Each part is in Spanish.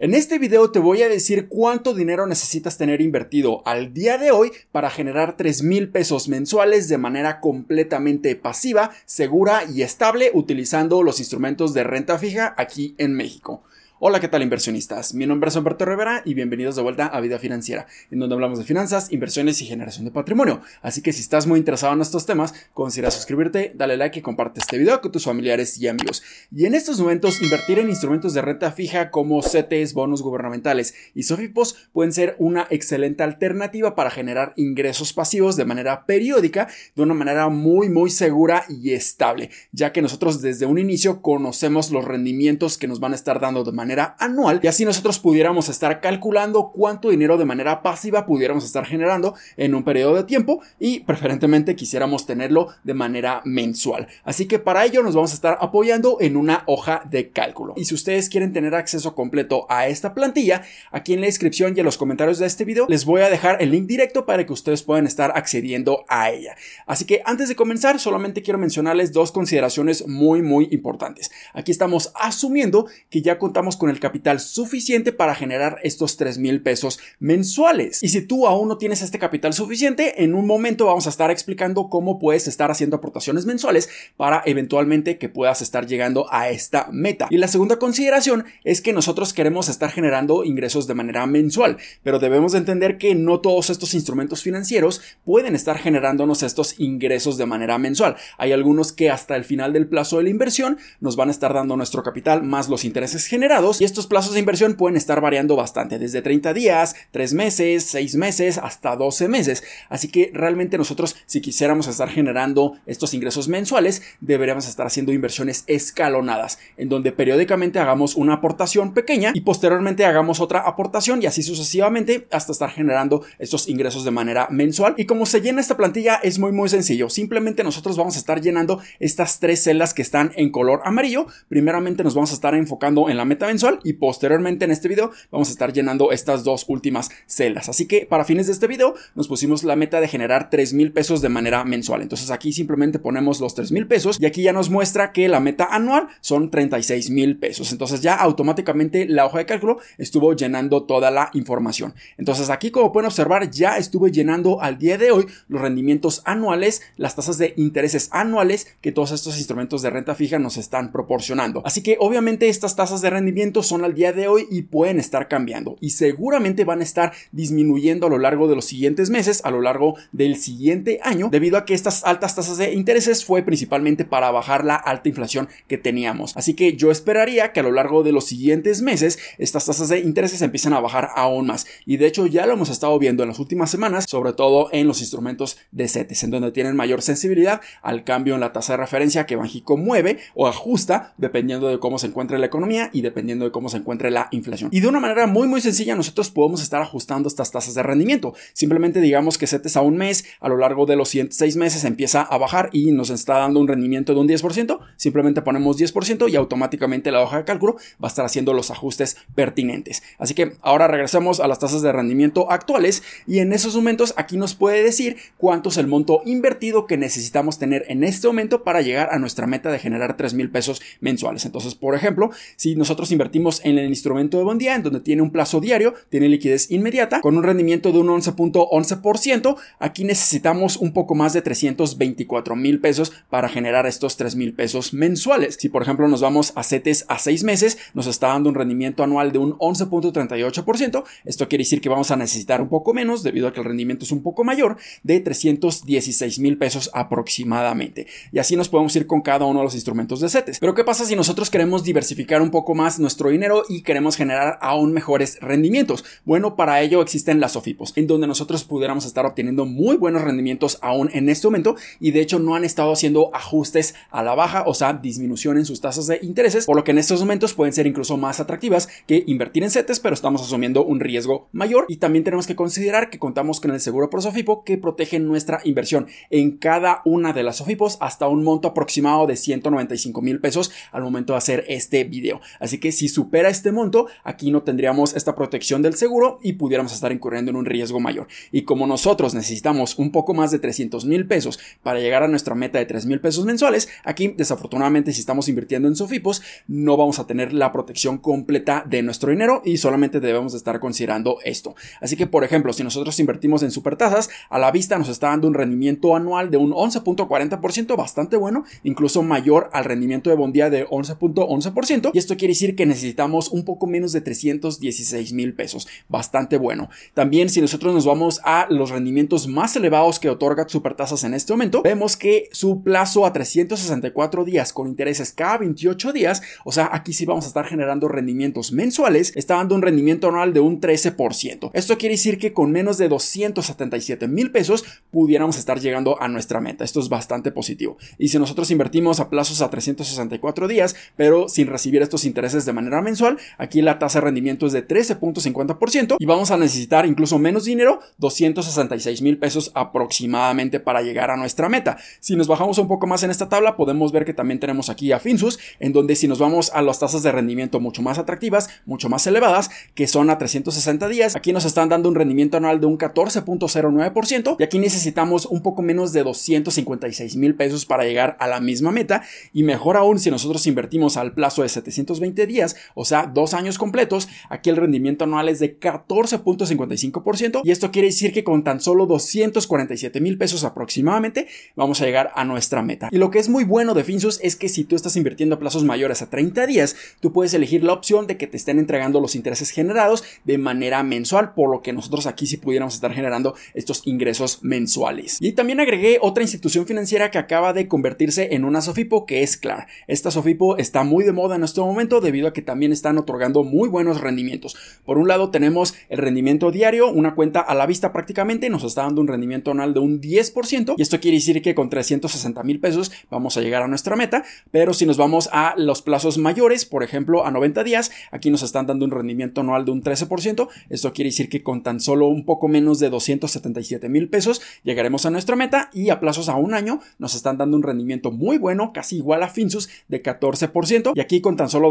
En este video te voy a decir cuánto dinero necesitas tener invertido al día de hoy para generar 3 mil pesos mensuales de manera completamente pasiva, segura y estable utilizando los instrumentos de renta fija aquí en México. Hola, ¿qué tal inversionistas? Mi nombre es Humberto Rivera y bienvenidos de vuelta a Vida Financiera, en donde hablamos de finanzas, inversiones y generación de patrimonio. Así que si estás muy interesado en estos temas, considera suscribirte, dale like y comparte este video con tus familiares y amigos. Y en estos momentos, invertir en instrumentos de renta fija como CETES, bonos gubernamentales y SOFIPOS pueden ser una excelente alternativa para generar ingresos pasivos de manera periódica, de una manera muy muy segura y estable, ya que nosotros desde un inicio conocemos los rendimientos que nos van a estar dando de manera anual y así nosotros pudiéramos estar calculando cuánto dinero de manera pasiva pudiéramos estar generando en un periodo de tiempo y preferentemente quisiéramos tenerlo de manera mensual. Así que para ello nos vamos a estar apoyando en una hoja de cálculo. Y si ustedes quieren tener acceso completo a esta plantilla, aquí en la descripción y en los comentarios de este video les voy a dejar el link directo para que ustedes puedan estar accediendo a ella. Así que antes de comenzar, solamente quiero mencionarles dos consideraciones muy muy importantes. Aquí estamos asumiendo que ya contamos con el capital suficiente para generar estos 3 mil pesos mensuales. Y si tú aún no tienes este capital suficiente, en un momento vamos a estar explicando cómo puedes estar haciendo aportaciones mensuales para eventualmente que puedas estar llegando a esta meta. Y la segunda consideración es que nosotros queremos estar generando ingresos de manera mensual, pero debemos de entender que no todos estos instrumentos financieros pueden estar generándonos estos ingresos de manera mensual. Hay algunos que hasta el final del plazo de la inversión nos van a estar dando nuestro capital más los intereses generados y estos plazos de inversión pueden estar variando bastante, desde 30 días, 3 meses, 6 meses, hasta 12 meses. Así que realmente nosotros, si quisiéramos estar generando estos ingresos mensuales, deberíamos estar haciendo inversiones escalonadas, en donde periódicamente hagamos una aportación pequeña y posteriormente hagamos otra aportación y así sucesivamente hasta estar generando estos ingresos de manera mensual. Y como se llena esta plantilla es muy muy sencillo, simplemente nosotros vamos a estar llenando estas tres celdas que están en color amarillo. Primeramente nos vamos a estar enfocando en la meta mensual y posteriormente en este video vamos a estar llenando estas dos últimas celdas. Así que para fines de este video nos pusimos la meta de generar 3 mil pesos de manera mensual. Entonces aquí simplemente ponemos los 3 mil pesos y aquí ya nos muestra que la meta anual son 36 mil pesos. Entonces ya automáticamente la hoja de cálculo estuvo llenando toda la información. Entonces aquí como pueden observar ya estuve llenando al día de hoy los rendimientos anuales, las tasas de intereses anuales que todos estos instrumentos de renta fija nos están proporcionando. Así que obviamente estas tasas de rendimiento son al día de hoy y pueden estar cambiando y seguramente van a estar disminuyendo a lo largo de los siguientes meses, a lo largo del siguiente año, debido a que estas altas tasas de intereses fue principalmente para bajar la alta inflación que teníamos. Así que yo esperaría que a lo largo de los siguientes meses estas tasas de intereses empiecen a bajar aún más y de hecho ya lo hemos estado viendo en las últimas semanas, sobre todo en los instrumentos de CETES, en donde tienen mayor sensibilidad al cambio en la tasa de referencia que Banjico mueve o ajusta dependiendo de cómo se encuentre la economía y dependiendo de cómo se encuentre la inflación. Y de una manera muy muy sencilla nosotros podemos estar ajustando estas tasas de rendimiento. Simplemente digamos que CETES a un mes, a lo largo de los siguientes seis meses empieza a bajar y nos está dando un rendimiento de un 10%, simplemente ponemos 10% y automáticamente la hoja de cálculo va a estar haciendo los ajustes pertinentes. Así que ahora regresemos a las tasas de rendimiento actuales y en esos momentos aquí nos puede decir cuánto es el monto invertido que necesitamos tener en este momento para llegar a nuestra meta de generar 3 mil pesos mensuales. Entonces, por ejemplo, si nosotros invertimos en el instrumento de buen día, en donde tiene un plazo diario, tiene liquidez inmediata, con un rendimiento de un 11.11%. Aquí necesitamos un poco más de 324 mil pesos para generar estos 3 mil pesos mensuales. Si por ejemplo nos vamos a CETES a 6 meses, nos está dando un rendimiento anual de un 11.38%. Esto quiere decir que vamos a necesitar un poco menos, debido a que el rendimiento es un poco mayor, de 316 mil pesos aproximadamente. Y así nos podemos ir con cada uno de los instrumentos de CETES. Pero ¿qué pasa si nosotros queremos diversificar un poco más nuestro dinero y queremos generar aún mejores rendimientos. Bueno, para ello existen las SOFIPOS, en donde nosotros pudiéramos estar obteniendo muy buenos rendimientos aún en este momento y de hecho no han estado haciendo ajustes a la baja, o sea, disminución en sus tasas de intereses, por lo que en estos momentos pueden ser incluso más atractivas que invertir en CETES, pero estamos asumiendo un riesgo mayor y también tenemos que considerar que contamos con el seguro por SOFIPO que protege nuestra inversión en cada una de las SOFIPOS hasta un monto aproximado de 195 mil pesos al momento de hacer este video. Así que si supera este monto, aquí no tendríamos esta protección del seguro y pudiéramos estar incurriendo en un riesgo mayor. Y como nosotros necesitamos un poco más de 300 mil pesos para llegar a nuestra meta de 3 mil pesos mensuales, aquí desafortunadamente si estamos invirtiendo en Sofipos no vamos a tener la protección completa de nuestro dinero y solamente debemos de estar considerando esto. Así que por ejemplo, si nosotros invertimos en supertasas, a la vista nos está dando un rendimiento anual de un 11.40%, bastante bueno, incluso mayor al rendimiento de bondía de 11.11%. Y esto quiere decir que necesitamos un poco menos de 316 mil pesos, bastante bueno. También si nosotros nos vamos a los rendimientos más elevados que otorga supertasas en este momento, vemos que su plazo a 364 días con intereses cada 28 días, o sea, aquí sí vamos a estar generando rendimientos mensuales, está dando un rendimiento anual de un 13%. Esto quiere decir que con menos de 277 mil pesos pudiéramos estar llegando a nuestra meta. Esto es bastante positivo. Y si nosotros invertimos a plazos a 364 días, pero sin recibir estos intereses de manera mensual, aquí la tasa de rendimiento es de 13.50% y vamos a necesitar incluso menos dinero, 266 mil pesos aproximadamente para llegar a nuestra meta. Si nos bajamos un poco más en esta tabla, podemos ver que también tenemos aquí a Finsus, en donde si nos vamos a las tasas de rendimiento mucho más atractivas, mucho más elevadas, que son a 360 días, aquí nos están dando un rendimiento anual de un 14.09% y aquí necesitamos un poco menos de 256 mil pesos para llegar a la misma meta y mejor aún si nosotros invertimos al plazo de 720 o sea, dos años completos, aquí el rendimiento anual es de 14.55% y esto quiere decir que con tan solo 247 mil pesos aproximadamente vamos a llegar a nuestra meta. Y lo que es muy bueno de Finsus es que si tú estás invirtiendo a plazos mayores a 30 días, tú puedes elegir la opción de que te estén entregando los intereses generados de manera mensual, por lo que nosotros aquí sí pudiéramos estar generando estos ingresos mensuales. Y también agregué otra institución financiera que acaba de convertirse en una Sofipo que es Clar. Esta Sofipo está muy de moda en este momento debido a que también están otorgando muy buenos rendimientos. Por un lado tenemos el rendimiento diario, una cuenta a la vista prácticamente, nos está dando un rendimiento anual de un 10% y esto quiere decir que con 360 mil pesos vamos a llegar a nuestra meta, pero si nos vamos a los plazos mayores, por ejemplo a 90 días, aquí nos están dando un rendimiento anual de un 13%, esto quiere decir que con tan solo un poco menos de 277 mil pesos llegaremos a nuestra meta y a plazos a un año nos están dando un rendimiento muy bueno, casi igual a Finsus de 14% y aquí con tan solo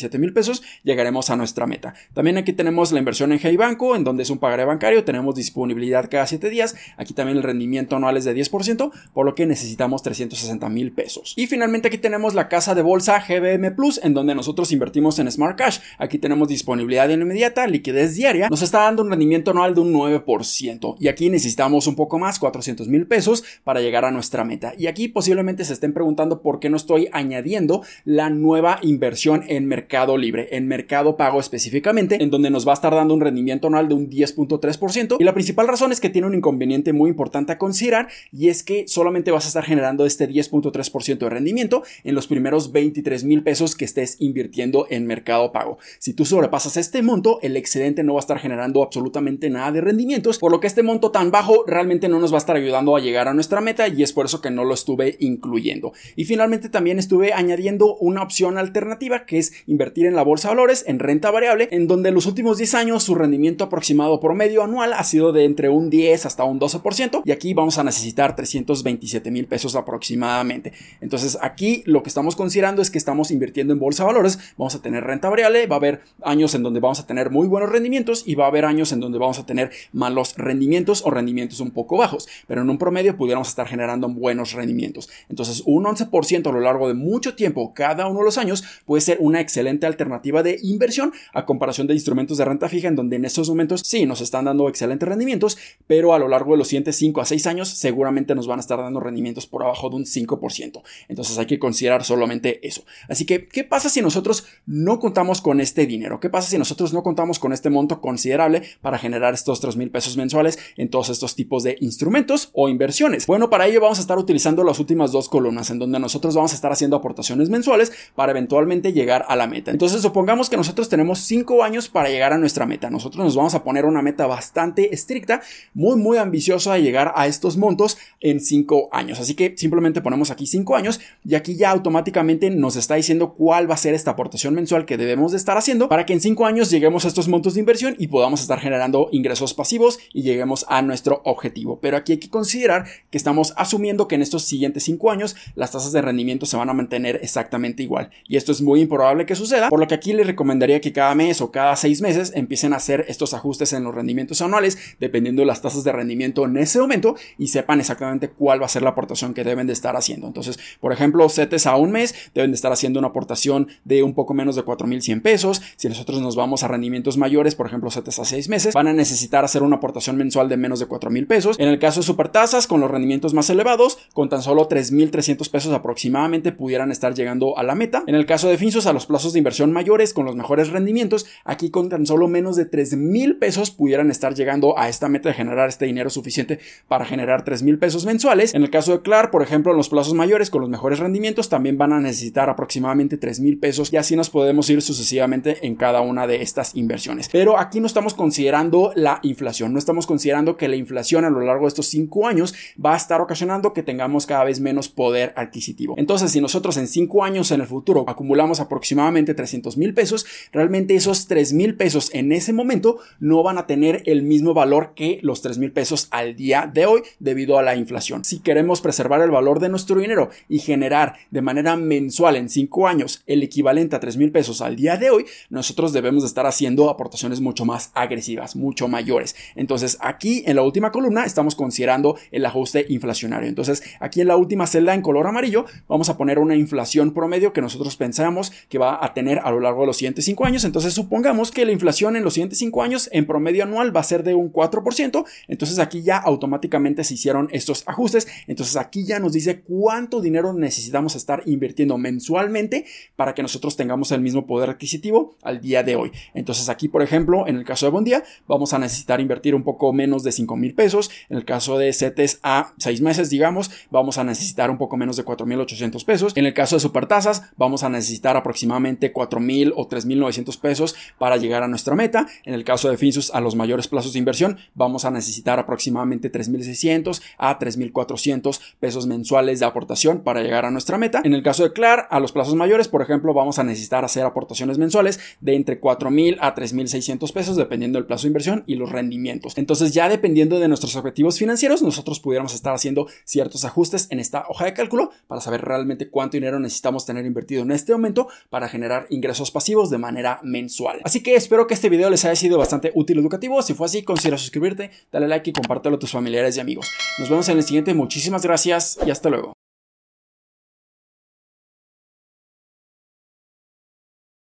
257 mil pesos llegaremos a nuestra meta. También aquí tenemos la inversión en Hey Banco, en donde es un pagaré bancario, tenemos disponibilidad cada 7 días, aquí también el rendimiento anual es de 10%, por lo que necesitamos 360 mil pesos. Y finalmente aquí tenemos la casa de bolsa GBM Plus, en donde nosotros invertimos en Smart Cash. Aquí tenemos disponibilidad inmediata, liquidez diaria, nos está dando un rendimiento anual de un 9%. Y aquí necesitamos un poco más, 400 mil pesos, para llegar a nuestra meta. Y aquí posiblemente se estén preguntando por qué no estoy añadiendo la nueva inversión en Mercado Libre, en Mercado Pago específicamente, en donde nos va a estar dando un rendimiento anual de un 10.3%. Y la principal razón es que tiene un inconveniente muy importante a considerar y es que solamente vas a estar generando este 10.3% de rendimiento en los primeros 23 mil pesos que estés invirtiendo en Mercado Pago. Si tú sobrepasas este monto, el excedente no va a estar generando absolutamente nada de rendimientos, por lo que este monto tan bajo realmente no nos va a estar ayudando a llegar a nuestra meta y es por eso que no lo estuve incluyendo. Y finalmente también estuve añadiendo una opción alternativa que es invertir en la bolsa de valores en renta variable, en donde en los últimos 10 años su rendimiento aproximado promedio anual ha sido de entre un 10 hasta un 12% y aquí vamos a necesitar 327 mil pesos aproximadamente. Entonces aquí lo que estamos considerando es que estamos invirtiendo en bolsa de valores, vamos a tener renta variable, va a haber años en donde vamos a tener muy buenos rendimientos y va a haber años en donde vamos a tener malos rendimientos o rendimientos un poco bajos, pero en un promedio pudiéramos estar generando buenos rendimientos. Entonces un 11% a lo largo de mucho tiempo cada uno de los años puede ser una excelente alternativa de inversión a comparación de instrumentos de renta fija en donde en estos momentos sí nos están dando excelentes rendimientos, pero a lo largo de los siguientes 5 a 6 años seguramente nos van a estar dando rendimientos por abajo de un 5%. Entonces hay que considerar solamente eso. Así que, ¿qué pasa si nosotros no contamos con este dinero? ¿Qué pasa si nosotros no contamos con este monto considerable para generar estos 3 mil pesos mensuales en todos estos tipos de instrumentos o inversiones? Bueno, para ello vamos a estar utilizando las últimas dos columnas en donde nosotros vamos a estar haciendo aportaciones mensuales para eventualmente llegar a la meta. Entonces, supongamos que nosotros tenemos 5 años para llegar a nuestra meta. Nosotros nos vamos a poner una meta bastante estricta, muy, muy ambiciosa de llegar a estos montos en 5 años. Así que simplemente ponemos aquí 5 años y aquí ya automáticamente nos está diciendo cuál va a ser esta aportación mensual que debemos de estar haciendo para que en 5 años lleguemos a estos montos de inversión y podamos estar generando ingresos pasivos y lleguemos a nuestro objetivo. Pero aquí hay que considerar que estamos asumiendo que en estos siguientes 5 años las tasas de rendimiento se van a mantener exactamente igual. Y esto es muy improbable que suceda, por lo que aquí les recomendaría que cada mes o cada seis meses empiecen a hacer estos ajustes en los rendimientos anuales, dependiendo de las tasas de rendimiento en ese momento y sepan exactamente cuál va a ser la aportación que deben de estar haciendo. Entonces, por ejemplo, CETES a un mes deben de estar haciendo una aportación de un poco menos de 4.100 pesos. Si nosotros nos vamos a rendimientos mayores, por ejemplo, CETES a seis meses, van a necesitar hacer una aportación mensual de menos de 4.000 pesos. En el caso de supertasas, con los rendimientos más elevados, con tan solo 3.300 pesos aproximadamente pudieran estar llegando a la meta. En el caso de Finsos, a los plazos de inversión mayores, con los mejores rendimientos, aquí con tan solo menos de 3.000 pesos pudieran estar llegando a esta meta de generar este dinero suficiente para generar 3.000 pesos mensuales. En el caso de CLAR, por ejemplo, en los plazos mayores, con los mejores rendimientos, también van a necesitar aproximadamente 3.000 pesos y así nos podemos ir sucesivamente en cada una de estas inversiones. Pero aquí no estamos considerando la inflación, no estamos considerando que la inflación a lo largo de estos 5 años va a estar ocasionando que tengamos cada vez menos poder adquisitivo. Entonces, si nosotros en 5 años en el futuro acumulamos aproximadamente 300 mil pesos, realmente esos 3 mil pesos en ese momento no van a tener el mismo valor que los 3 mil pesos al día de hoy debido a la inflación. Si queremos preservar el valor de nuestro dinero y generar de manera mensual en 5 años el equivalente a 3 mil pesos al día de hoy, nosotros debemos de estar haciendo aportaciones mucho más agresivas, mucho mayores. Entonces, aquí en la última columna estamos considerando el ajuste inflacionario. Entonces, aquí en la última celda en color amarillo vamos a poner una inflación promedio que nosotros pensamos que va a tener a lo largo de los siguientes 5 años. Entonces, supongamos que la inflación en los siguientes 5 años en promedio anual va a ser de un 4%. Entonces, aquí ya automáticamente se hicieron estos ajustes. Entonces, aquí ya nos dice cuánto dinero necesitamos estar invirtiendo mensualmente para que nosotros tengamos el mismo poder adquisitivo al día de hoy. Entonces, aquí, por ejemplo, en el caso de Bondía, vamos a necesitar invertir un poco menos de 5 mil pesos. En el caso de CETES a 6 meses, digamos, vamos a necesitar un poco menos de 4.800 pesos. En el caso de Supertasas, vamos a necesitar aproximadamente 4.000 o 3.900 pesos para llegar a nuestra meta. En el caso de Finsus, a los mayores plazos de inversión, vamos a necesitar aproximadamente 3.600 a 3.400 pesos mensuales de aportación para llegar a nuestra meta. En el caso de CLAR, a los plazos mayores, por ejemplo, vamos a necesitar hacer aportaciones mensuales de entre 4.000 a 3.600 pesos, dependiendo del plazo de inversión y los rendimientos. Entonces, ya dependiendo de nuestros objetivos financieros, nosotros pudiéramos estar haciendo ciertos ajustes en esta hoja de cálculo para saber realmente cuánto dinero necesitamos tener invertido en este momento para generar ingresos pasivos de manera mensual. Así que espero que este video les haya sido bastante útil y educativo. Si fue así, considera suscribirte, dale like y compártelo a tus familiares y amigos. Nos vemos en el siguiente. Muchísimas gracias y hasta luego.